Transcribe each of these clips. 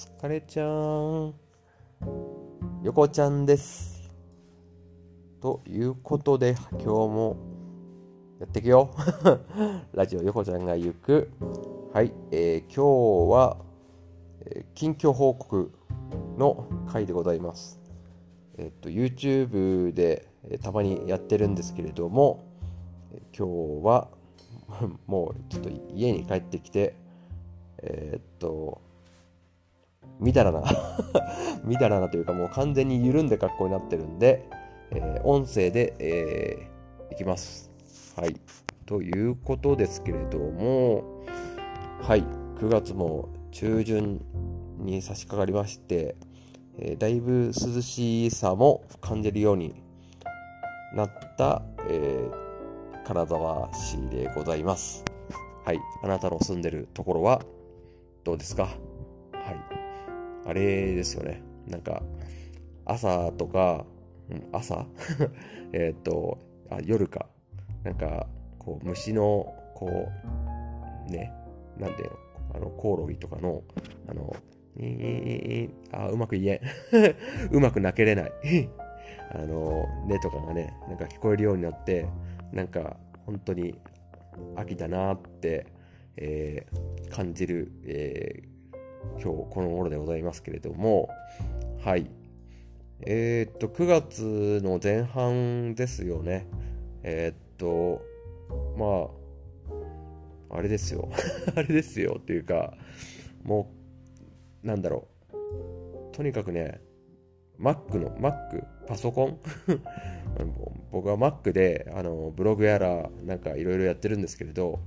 疲れちゃーん。横ちゃんです。ということで、今日もやっていくよ。ラジオ横ちゃんが行く。はい、えー今日は、えー近況報告の回でございます。えっと、YouTube で、えーたまにやってるんですけれども、えー今日は もうちょっと家に帰ってきて、えっと、みだらな、みだらなというかもう完全に緩んで格好になってるんで、えー音声で、えーいきます。はい。ということですけれども、はい。9月も中旬に差し掛かりまして、えーだいぶ涼しさも感じるようになった、えー金沢市でございます。はい。あなたの住んでるところはどうですか？はい。あれですよね。なんか、朝とか、朝？えっとあ、夜か。なんか、こう、虫の、こう、ね、なんていうの、あの、コオロギとかの、あの、あ、うまく言えん。うまく泣けれない。あの、ねとかがね、なんか聞こえるようになって、なんか、本当に秋だなって、えー感じる、えー今日この頃でございますけれども、はい。えーっと、9月の前半ですよね。えーっと、まあ、あれですよ。あれですよっていうか、もう、なんだろう。とにかくね、Mac の、Mac、パソコン？僕は Mac で、あの、ブログやら、なんかいろいろやってるんですけれど、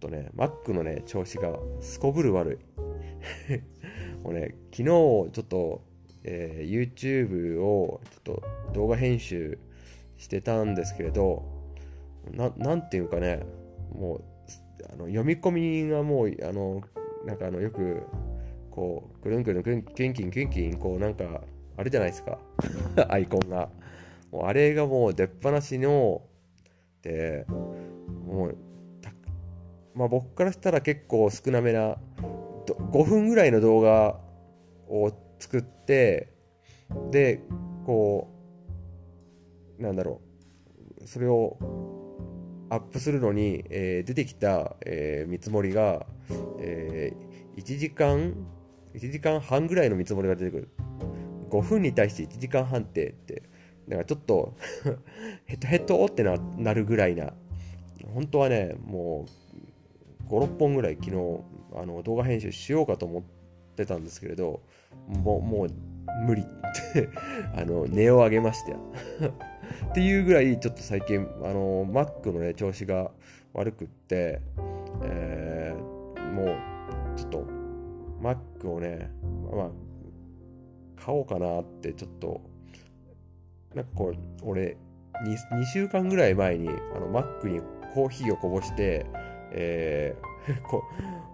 とね、Mac のね、調子がすこぶる悪い。もうね、昨日ちょっと、えー YouTube をちょっと動画編集してたんですけれど、ななんていうかね、もうあの読み込みがもう、あのなんかあのよく、こう、くるんくるんくん、キンキンキンキン、こうなんか、あれじゃないですか、アイコンが。もうあれがもう出っ放しの、で、もう、まあ僕からしたら結構少なめな、5分ぐらいの動画を作ってでこうなんだろう。それをアップするのに、えー出てきた、えー見積もりが、えー1時間1時間半ぐらいの見積もりが出てくる。5分に対して1時間半ってって。なんかちょっと ヘトヘトってななるぐらいな。本当はねもう56本ぐらい昨日あの動画編集しようかと思ってたんですけれどもうもう無理。っ てあの値を上げましたよ っていうぐらいちょっと最近あの Mac のね調子が悪くって、えーもうちょっと Mac をねまあ買おうかなってちょっとなんかこう俺 2, 2週間ぐらい前にあの Mac にコーヒーをこぼして、えー こ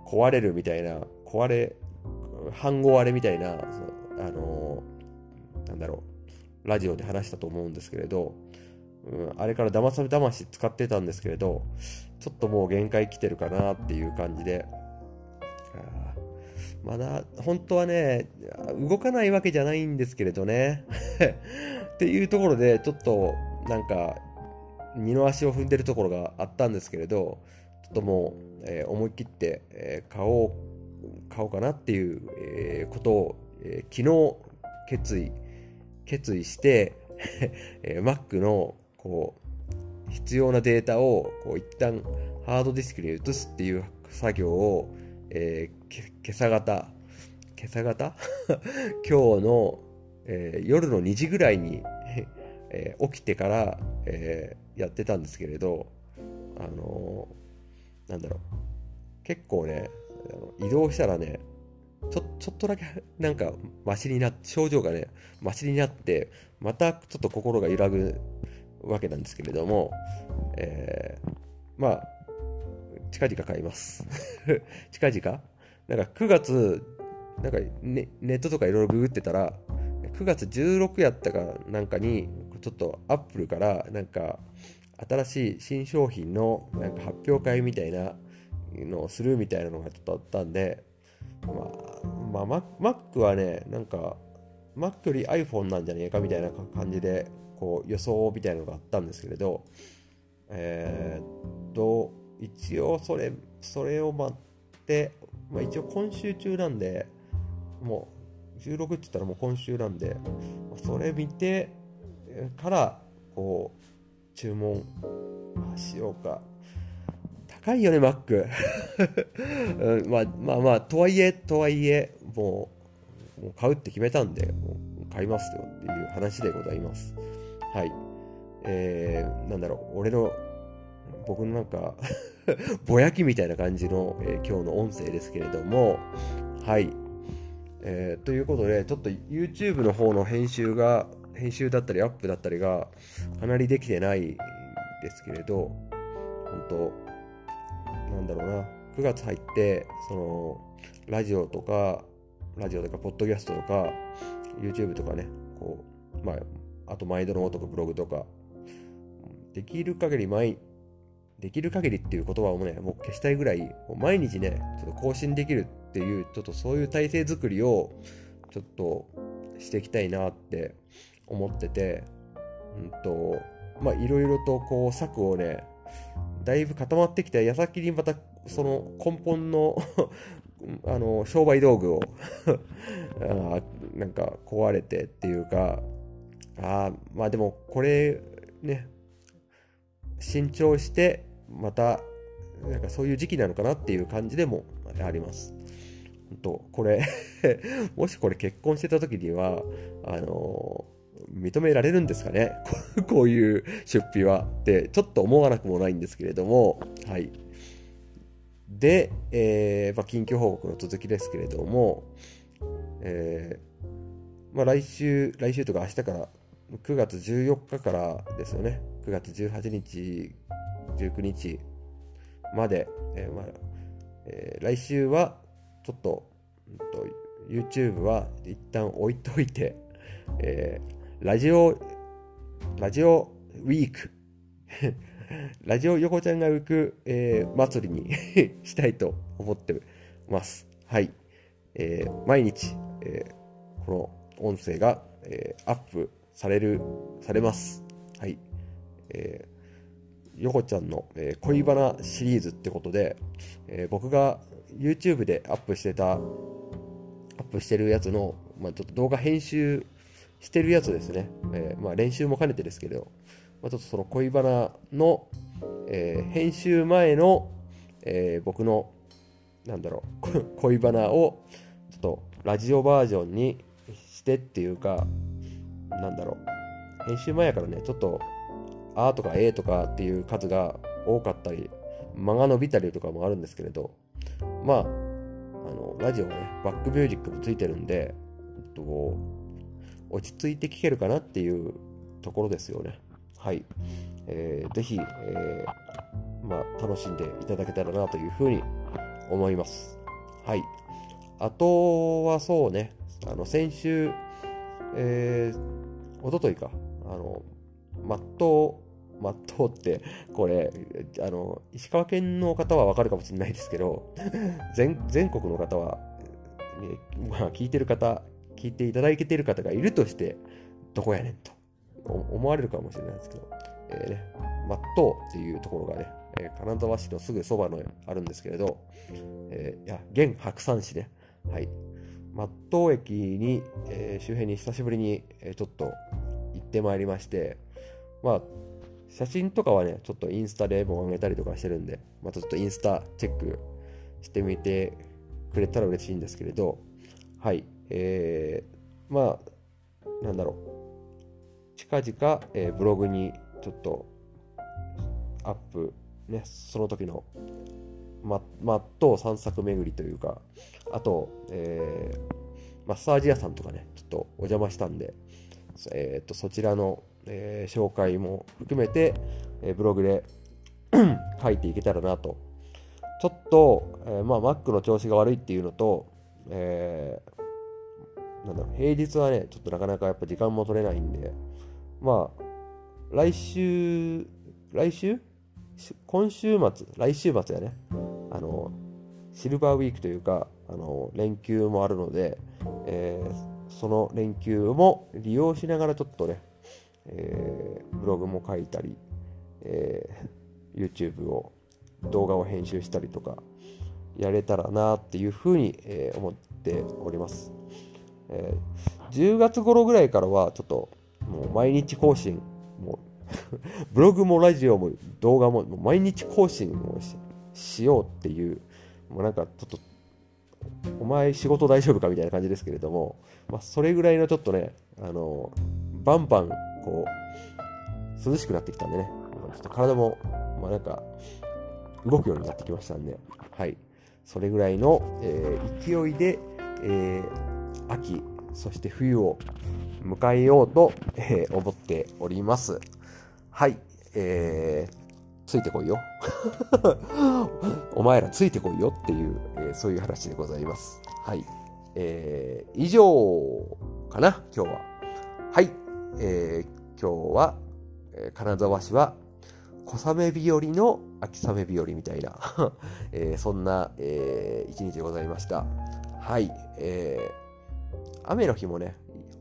壊れるみたいな壊れ半合割れみたいなあのーなんだろうラジオで話したと思うんですけれど、うん、あれから騙され騙し使ってたんですけれどちょっともう限界来てるかなっていう感じでまだ本当はね動かないわけじゃないんですけれどね。っていうところでちょっとなんか二の足を踏んでるところがあったんですけれどとも、えー思い切って、えー買おう買おうかなっていう、えーことを、えー昨日決意決意して、えー Mac のこう必要なデータをこう一旦ハードディスクに移すっていう作業を、えー今朝方今朝方？今日の、えー夜の2時ぐらいに、えー起きてから、えーやってたんですけれどあのーなんだろう。結構ね移動したらねちょちょっとだけなんかマシになって症状がねマシになってまたちょっと心が揺らぐわけなんですけれども、えーまあ近々買います。近々？なんか9月なんかネネットとかいろいろググってたら9月16やったかなんかにちょっとアップルからなんか新しい新商品のなんか発表会みたいなのをするみたいなのがちょっとあったんでまあ、まあ、Mac はね、なんか、Mac より iPhone なんじゃねえかみたいな感じで、こう予想みたいなのがあったんですけれど、えー、っと、一応それ、それを待って、まあ、一応今週中なんで、もう16って言ったらもう今週なんで、それ見てから、こう、注文しようか。高いよね、Mac うん。まあまあまあ、とはいえ、とはいえ、もう、もう買うって決めたんで、もう買いますよっていう話でございます。はい。えー、なんだろう、俺の、僕のなんか ぼやきみたいな感じの、えー、今日の音声ですけれども、はい。えー、ということで、ちょっと YouTube の方の編集が、編集だったりアップだったりがかなりできてないですけれど、本当なんだろうな、9月入って、その、ラジオとか、ラジオとか、ポッドキャストとか、YouTube とかね、こう、まあ、あと毎度のとくブログとか、できる限り毎、できる限りっていう言葉をね、もう消したいぐらい、毎日ね、ちょっと更新できるっていう、ちょっとそういう体制づくりを、ちょっとしていきたいなって思ってて、うんと、まあ、いろいろとこう、策をね、だいぶ固まってきた矢先にまた、その根本の あの、商売道具を あなんか壊れてっていうか、あまあでもこれね、慎重してまたなんかそういう時期なのかなっていう感じでもあります。本当これ もしこれ結婚してた時には、あの、認められるんですかね？こういう出費はってちょっと思わなくもないんですけれども、はい。で、えー、まあ、緊急報告の続きですけれども、えー、まあ、来週、来週とか明日から9月14日からですよね。9月18日、19日まで、えーまあえー、来週はちょっと、うんと、YouTube は一旦置いといて、えー、ラジオ、ラジオウィーク、ラジオ横ちゃんが浮く、えー、祭りに したいと思ってます。はい。えー、毎日、えー、この音声が、えー、アップされる、されます。はい。えー、よこちゃんの、え、恋バナシリーズってことで、えー、僕が YouTube でアップしてた、アップしてるやつの、まあ、ちょっと動画編集してるやつですね。えー、まあ、練習も兼ねてですけど、まあ、ちょっとその恋バナの、えー、編集前の、えー、僕の、なんだろう、恋バナを、ちょっとラジオバージョンにしてっていうか、なんだろう、編集前やからね、ちょっと、あとかえとかっていう数が多かったり、間が伸びたりとかもあるんですけれど、まあ、あの、ラジオがね、バックミュージックもついてるんで、えっと、落ち着いて聴けるかなっていうところですよね。はい。えー、ぜひ、えー、まあ、楽しんでいただけたらなというふうに思います。はい。あとはそうね、あの、先週、えー、おとといか、あの、マット、マットって、これ、あの、石川県の方はわかるかもしれないですけど、全全国の方は、ね、まあ、聞いてる方、聞いていただいている方がいるとして、どこやねんと。思われるかもしれないですけど、えー、ね、マットっていうところがね、えー、金沢市のすぐそばのあるんですけれど、えー、いや、現白山市ね、はい。松東駅に、えー、周辺に久しぶりに、えー、ちょっと行ってまいりまして、まあ、写真とかはね、ちょっとインスタでも上げたりとかしてるんで、またちょっとインスタチェックしてみてくれたら嬉しいんですけれど、はい、えー、まあ、なんだろう、近々、えー、ブログにちょっとアップ、ね、その時のま、まっと散策巡りというか、あと、えー、マッサージ屋さんとかね、ちょっとお邪魔したんで、えー、とそちらの、えー、紹介も含めて、えー、ブログで 書いていけたらなと。ちょっと、えー、まあ、Mac の調子が悪いっていうのと、えー、なんだろう、平日はね、ちょっとなかなかやっぱ時間も取れないんで、まあ、来週、来週？今週末、来週末やね、あの、シルバーウィークというか、あの連休もあるので、えー、その連休も利用しながらちょっとね、えー、ブログも書いたり、えー、YouTube を動画を編集したりとかやれたらなっていうふうに、えー、思っております、えー、10月頃ぐらいからはちょっともう毎日更新もう ブログもラジオも動画も毎日更新をしようっていうもうなんかちょっとお前仕事大丈夫かみたいな感じですけれども、まあ、それぐらいのちょっとねあのバンバンこう涼しくなってきたんでね。ちょっと体もまあなんか動くようになってきましたんで。はい。それぐらいの、えー、勢いで、えー、秋そして冬を迎えようと、えー、思っておりますはいえーついてこいよ。お前らついてこいよっていう、えー、そういう話でございます。はい。えー、以上かな、今日は。はい。えー、今日は、えー、金沢市は小雨日和の秋雨日和みたいな、えー、そんな、えー、一日でございました。はい。えー、雨の日もね、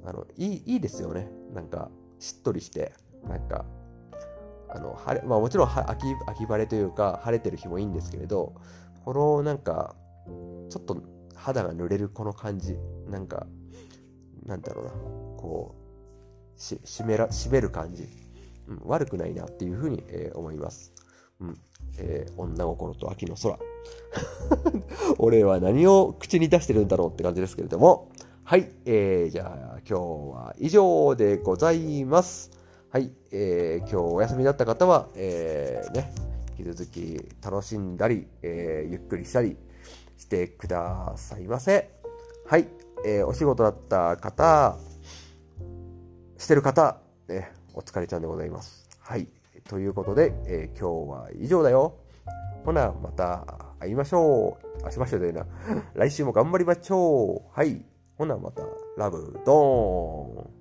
あのいいいいですよね。なんか、しっとりして、なんか、あの晴れまあ、もちろん秋秋晴れというか晴れてる日もいいんですけれどこのなんかちょっと肌が濡れるこの感じなんかなんだろうなこうし湿めら湿る感じ、うん、悪くないなっていうふうに、えー、思います、うんえー、女心と秋の空。俺は何を口に出してるんだろうって感じですけれども。はい、えー、じゃあ今日は以上でございますはい、えー、今日お休みだった方は、えー、ね、引き続き楽しんだり、えー、ゆっくりしたりしてくださいませ。はい、えー、お仕事だった方、してる方、ね、お疲れちゃんでございます。はい、ということで、えー、今日は以上だよ。ほな、また会いましょう。あ、しましょうでな。来週も頑張りましょう。はい。ほな、また、ラブ、ドーン。